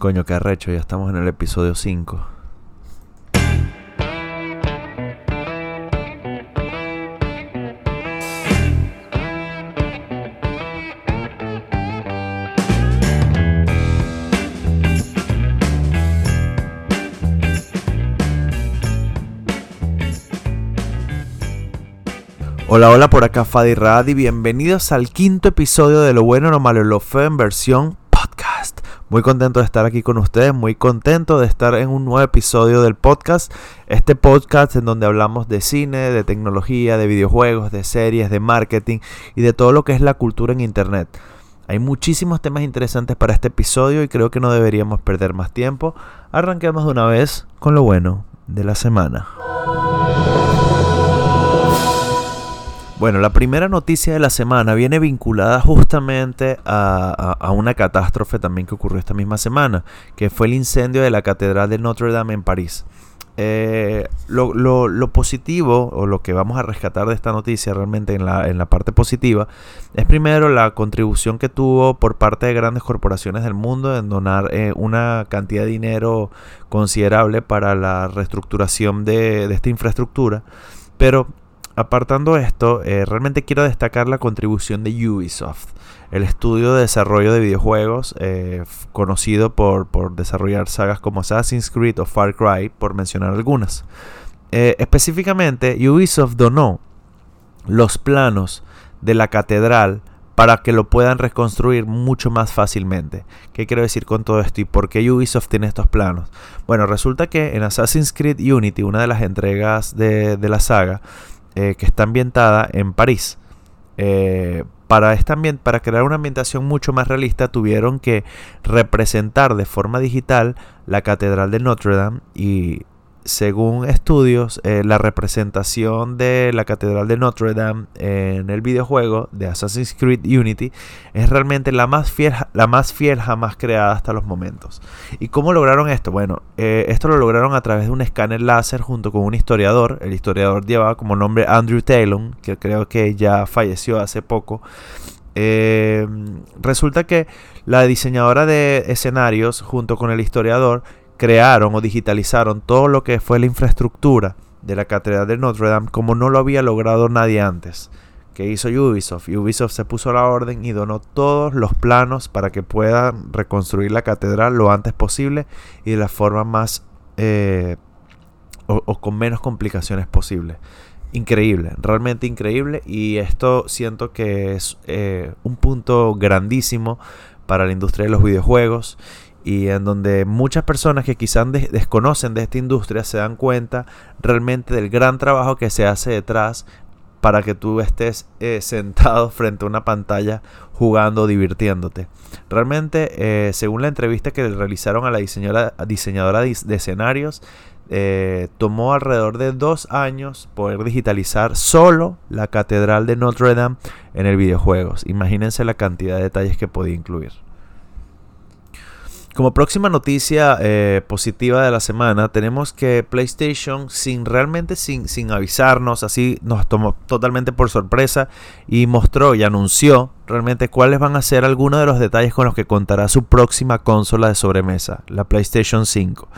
Coño, qué arrecho, ya estamos en el episodio 5. Hola, hola, por acá Fadi Rad y bienvenidos al quinto episodio de Lo Bueno, Lo Malo, Lo Feo en versión podcast. Muy contento de estar aquí con ustedes, muy contento de estar en un nuevo episodio del podcast. Este podcast en donde hablamos de cine, de tecnología, de videojuegos, de series, de marketing y de todo lo que es la cultura en Internet. Hay muchísimos temas interesantes para este episodio y creo que no deberíamos perder más tiempo. Arranquemos de una vez con lo bueno de la semana. Bueno, la primera noticia de la semana viene vinculada justamente a, una catástrofe también que ocurrió esta misma semana, que fue el incendio de la Catedral de Notre Dame en París. Eh, lo, positivo o lo que vamos a rescatar de esta noticia realmente en la, en la parte positiva es primero la contribución que tuvo por parte de grandes corporaciones del mundo en donar eh, una cantidad de dinero considerable para la reestructuración de, de esta infraestructura. Pero apartando esto, eh, realmente quiero destacar la contribución de Ubisoft, el estudio de desarrollo de videojuegos eh, conocido por, desarrollar sagas como Assassin's Creed o Far Cry, por mencionar algunas. Eh, específicamente, Ubisoft donó los planos de la catedral para que lo puedan reconstruir mucho más fácilmente. ¿Qué quiero decir con todo esto y por qué Ubisoft tiene estos planos? Bueno, resulta que en Assassin's Creed Unity, una de las entregas de la saga, eh, que está ambientada en París. Eh, para, crear una ambientación mucho más realista tuvieron que representar de forma digital la Catedral de Notre Dame y según estudios, eh, la representación de la Catedral de Notre Dame en el videojuego de Assassin's Creed Unity es realmente la más fiel, la más fiel jamás creada hasta los momentos. ¿Y cómo lograron esto? Bueno, eh, esto lo lograron a través de un escáner láser junto con un historiador. El historiador llevaba como nombre Andrew Taylor, que creo que ya falleció hace poco. Eh, resulta que la diseñadora de escenarios junto con el historiador crearon o digitalizaron todo lo que fue la infraestructura de la Catedral de Notre Dame como no lo había logrado nadie antes. Que hizo Ubisoft? Ubisoft se puso a la orden y donó todos los planos para que puedan reconstruir la catedral lo antes posible y de la forma más eh, o, con menos complicaciones posible. Increíble, realmente increíble y esto siento que es eh, un punto grandísimo para la industria de los videojuegos y en donde muchas personas que quizás desconocen de esta industria se dan cuenta realmente del gran trabajo que se hace detrás para que tú estés eh, sentado frente a una pantalla jugando, divirtiéndote. Realmente, eh, según la entrevista que le realizaron a la diseñadora, de, escenarios, eh, tomó alrededor de dos años poder digitalizar solo la catedral de Notre Dame en el videojuego. Imagínense la cantidad de detalles que podía incluir. Como próxima noticia eh, positiva de la semana, tenemos que PlayStation, sin realmente sin, sin avisarnos, así nos tomó totalmente por sorpresa y mostró y anunció realmente cuáles van a ser algunos de los detalles con los que contará su próxima consola de sobremesa, la PlayStation 5.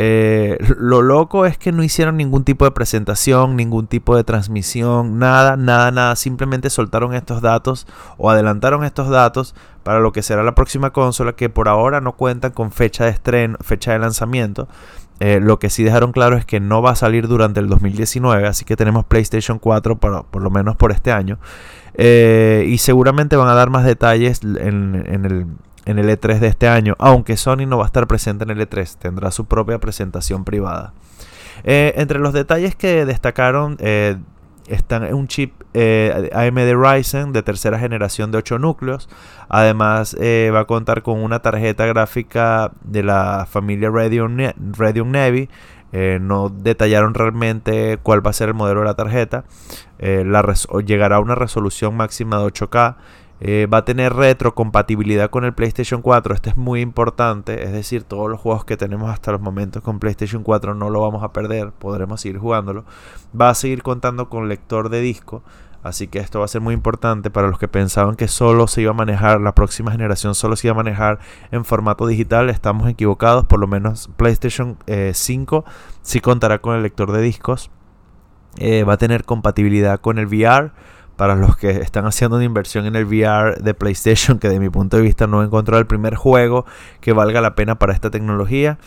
Eh, lo loco es que no hicieron ningún tipo de presentación, ningún tipo de transmisión, nada, nada, nada. Simplemente soltaron estos datos o adelantaron estos datos para lo que será la próxima consola que por ahora no cuentan con fecha de estreno, fecha de lanzamiento. Eh, lo que sí dejaron claro es que no va a salir durante el 2019, así que tenemos PlayStation 4 por, por lo menos por este año. Eh, y seguramente van a dar más detalles en el en el E3 de este año, aunque Sony no va a estar presente en el E3, tendrá su propia presentación privada. Eh, entre los detalles que destacaron eh, están un chip eh, AMD Ryzen de tercera generación de 8 núcleos. Además va a contar con una tarjeta gráfica de la familia Radeon, Radeon Navy. no detallaron realmente cuál va a ser el modelo de la tarjeta. llegará a una resolución máxima de 8K eh, va a tener retrocompatibilidad con el PlayStation 4. Esto es muy importante. Es decir, todos los juegos que tenemos hasta los momentos con PlayStation 4 no lo vamos a perder. Podremos seguir jugándolo. Va a seguir contando con lector de disco. Así que esto va a ser muy importante para los que pensaban que solo se iba a manejar, la próxima generación solo se iba a manejar en formato digital. Estamos equivocados, por lo menos PlayStation 5 eh, sí contará con el lector de discos. Eh, va a tener compatibilidad con el VR. Para los que están haciendo una inversión en el VR de PlayStation, que de mi punto de vista no he encontrado el primer juego que valga la pena para esta tecnología.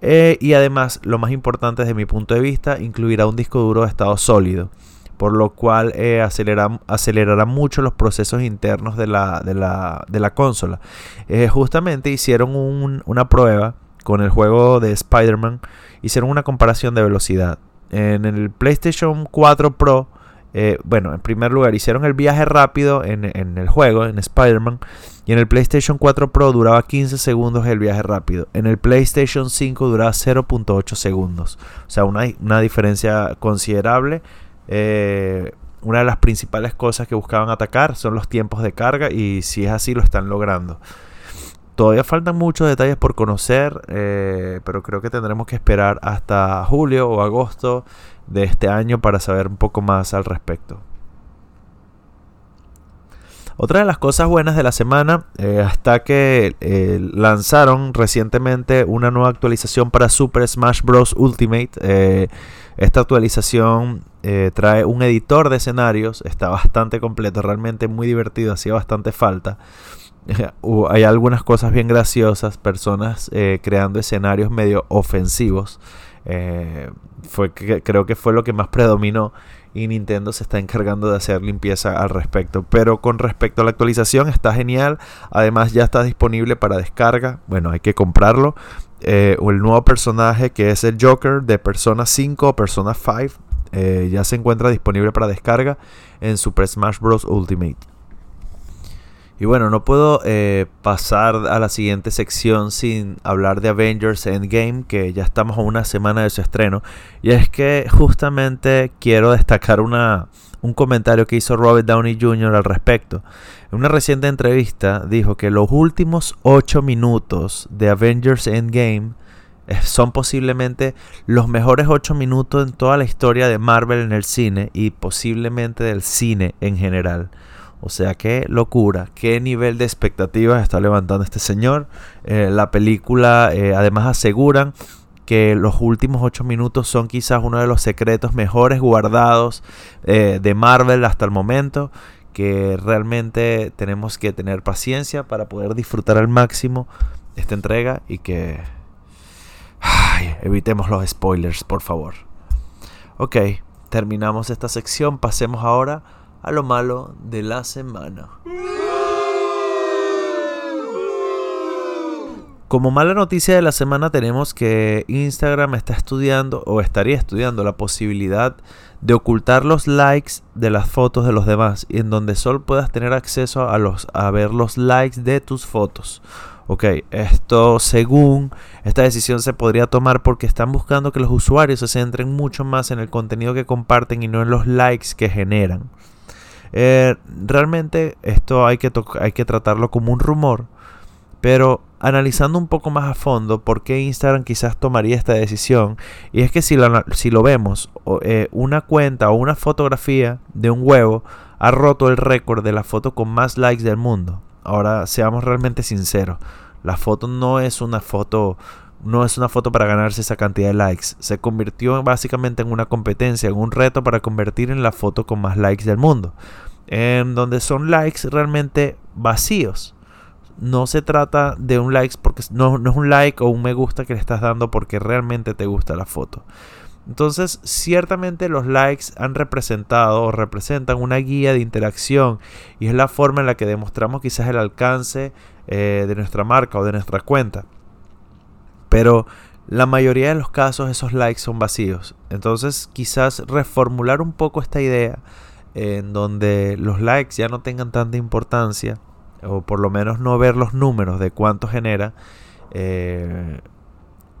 Eh, y además, lo más importante desde mi punto de vista, incluirá un disco duro de estado sólido por lo cual eh, acelerará mucho los procesos internos de la, consola. Eh, justamente hicieron una prueba con el juego de Spider-Man, hicieron una comparación de velocidad. En el PlayStation 4 Pro, eh, bueno, en primer lugar, hicieron el viaje rápido en, en el juego, en Spider-Man, y en el PlayStation 4 Pro duraba 15 segundos el viaje rápido. En el PlayStation 5 duraba 0.8 segundos. O sea, una, una diferencia considerable. Eh, una de las principales cosas que buscaban atacar son los tiempos de carga y si es así lo están logrando. Todavía faltan muchos detalles por conocer, eh, pero creo que tendremos que esperar hasta julio o agosto de este año para saber un poco más al respecto. Otra de las cosas buenas de la semana eh, hasta que lanzaron recientemente una nueva actualización para Super Smash Bros. Ultimate. esta actualización eh, trae un editor de escenarios, está bastante completo, realmente muy divertido, hacía bastante falta. Hay algunas cosas bien graciosas, personas eh, creando escenarios medio ofensivos. Eh, fue que, creo que fue lo que más predominó y Nintendo se está encargando de hacer limpieza al respecto. Pero con respecto a la actualización está genial. Además ya está disponible para descarga. Bueno, hay que comprarlo. el nuevo personaje que es el Joker de Persona 5 o Persona 5 eh, ya se encuentra disponible para descarga en Super Smash Bros. Ultimate. Y bueno, no puedo eh, pasar a la siguiente sección sin hablar de Avengers Endgame, que ya estamos a una semana de su estreno. Y es que justamente quiero destacar una, un comentario que hizo Robert Downey Jr. al respecto. En una reciente entrevista dijo que los últimos 8 minutos de Avengers Endgame son posiblemente los mejores 8 minutos en toda la historia de Marvel en el cine y posiblemente del cine en general. O sea, qué locura, qué nivel de expectativas está levantando este señor. Eh, la película eh, además aseguran que los últimos 8 minutos son quizás uno de los secretos mejores guardados eh, de Marvel hasta el momento. Que realmente tenemos que tener paciencia para poder disfrutar al máximo esta entrega y que evitemos los spoilers, por favor. Ok, terminamos esta sección. Pasemos ahora a lo malo de la semana. Como mala noticia de la semana tenemos que Instagram está estudiando o estaría estudiando la posibilidad de ocultar los likes de las fotos de los demás y en donde solo puedas tener acceso a, los, a ver los likes de tus fotos. Ok, esto según esta decisión se podría tomar porque están buscando que los usuarios se centren mucho más en el contenido que comparten y no en los likes que generan. Eh, realmente esto hay que, hay que tratarlo como un rumor, pero analizando un poco más a fondo por qué Instagram quizás tomaría esta decisión, y es que si lo, si lo vemos, eh, una cuenta o una fotografía de un huevo ha roto el récord de la foto con más likes del mundo. Ahora seamos realmente sinceros, la foto no es una foto no es una foto para ganarse esa cantidad de likes. Se convirtió básicamente en una competencia, en un reto para convertir en la foto con más likes del mundo. En donde son likes realmente vacíos. No se trata de un like porque no, no es un like o un me gusta que le estás dando porque realmente te gusta la foto. Entonces, ciertamente los likes han representado o representan una guía de interacción y es la forma en la que demostramos quizás el alcance eh, de nuestra marca o de nuestra cuenta. Pero la mayoría de los casos esos likes son vacíos. Entonces, quizás reformular un poco esta idea en donde los likes ya no tengan tanta importancia o por lo menos no ver los números de cuánto genera. Eh,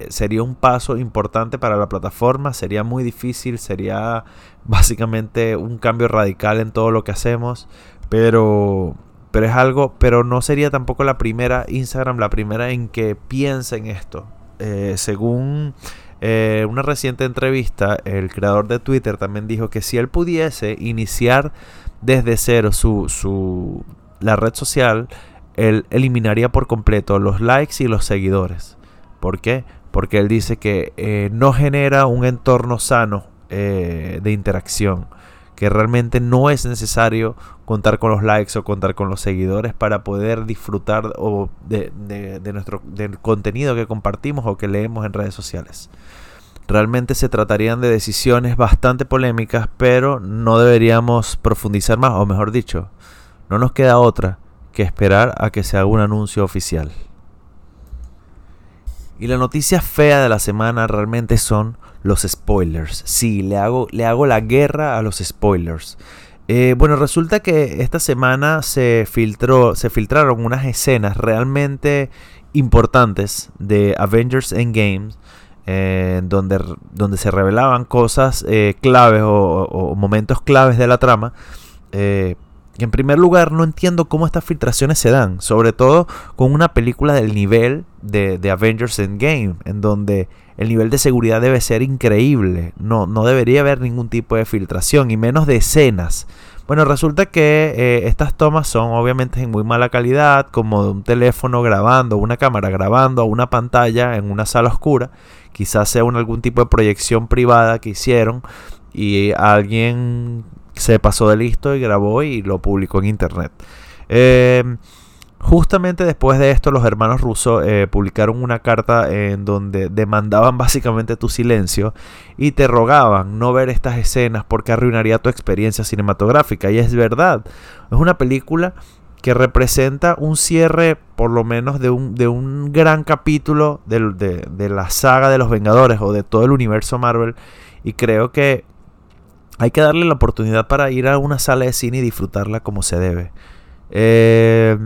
sería un paso importante para la plataforma, sería muy difícil, sería básicamente un cambio radical en todo lo que hacemos, pero pero es algo, pero no sería tampoco la primera Instagram, la primera en que piensa en esto. Eh, según eh, una reciente entrevista, el creador de Twitter también dijo que si él pudiese iniciar desde cero su, su la red social, él eliminaría por completo los likes y los seguidores. ¿Por qué? Porque él dice que eh, no genera un entorno sano de interacción que realmente no es necesario contar con los likes o contar con los seguidores para poder disfrutar o de, nuestro del contenido que compartimos o que leemos en redes sociales. Realmente se tratarían de decisiones bastante polémicas, pero no deberíamos profundizar más, o mejor dicho, no nos queda otra que esperar a que se haga un anuncio oficial. Y la noticia fea de la semana realmente son los spoilers. Sí, le hago, le hago la guerra a los spoilers. Eh, bueno, resulta que esta semana se, filtró, se filtraron unas escenas realmente importantes de Avengers Endgame. Eh, donde, donde se revelaban cosas eh, claves o, momentos claves de la trama. En primer lugar, no entiendo cómo estas filtraciones se dan, sobre todo con una película del nivel de, Avengers Endgame, en donde el nivel de seguridad debe ser increíble. No, no debería haber ningún tipo de filtración y menos de escenas. Bueno, resulta que eh, estas tomas son obviamente en muy mala calidad, como de un teléfono grabando, una cámara grabando a una pantalla en una sala oscura. Quizás sea un, algún tipo de proyección privada que hicieron y alguien se pasó de listo y grabó y lo publicó en internet. Eh, Justamente después de esto, los hermanos rusos eh, publicaron una carta en donde demandaban básicamente tu silencio y te rogaban no ver estas escenas porque arruinaría tu experiencia cinematográfica. Y es verdad, es una película que representa un cierre, por lo menos, de un, de un gran capítulo de la saga de los Vengadores o de todo el universo Marvel. Y creo que hay que darle la oportunidad para ir a una sala de cine y disfrutarla como se debe. Eh,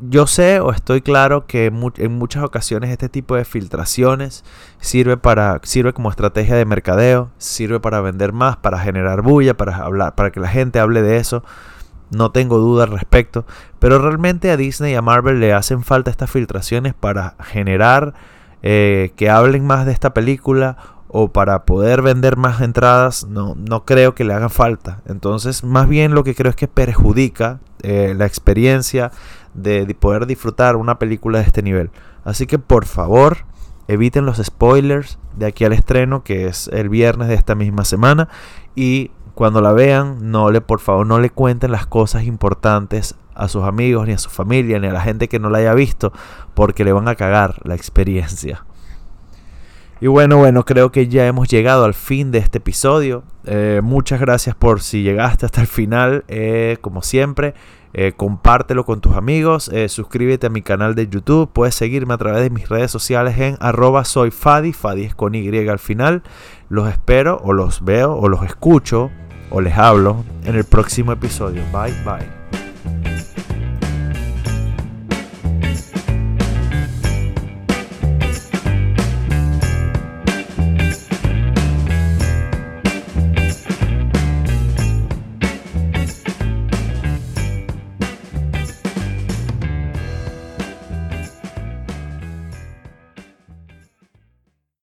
yo sé o estoy claro que en muchas ocasiones este tipo de filtraciones sirve para sirve como estrategia de mercadeo, sirve para vender más, para generar bulla, para hablar, para que la gente hable de eso. No tengo duda al respecto, pero realmente a Disney y a Marvel le hacen falta estas filtraciones para generar eh, que hablen más de esta película o para poder vender más entradas, no, no creo que le hagan falta. Entonces, más bien lo que creo es que perjudica eh, la experiencia de poder disfrutar una película de este nivel. Así que por favor, eviten los spoilers de aquí al estreno, que es el viernes de esta misma semana. Y cuando la vean, no le, por favor, no le cuenten las cosas importantes a sus amigos, ni a su familia, ni a la gente que no la haya visto, porque le van a cagar la experiencia. Y bueno, bueno, creo que ya hemos llegado al fin de este episodio. Eh, muchas gracias por si llegaste hasta el final, eh, como siempre. Eh, compártelo con tus amigos, suscríbete a mi canal de YouTube, puedes seguirme a través de mis redes sociales en arroba soy Fadi, Fadi es con Y al final. Los espero o los veo o los escucho o les hablo en el próximo episodio. Bye bye.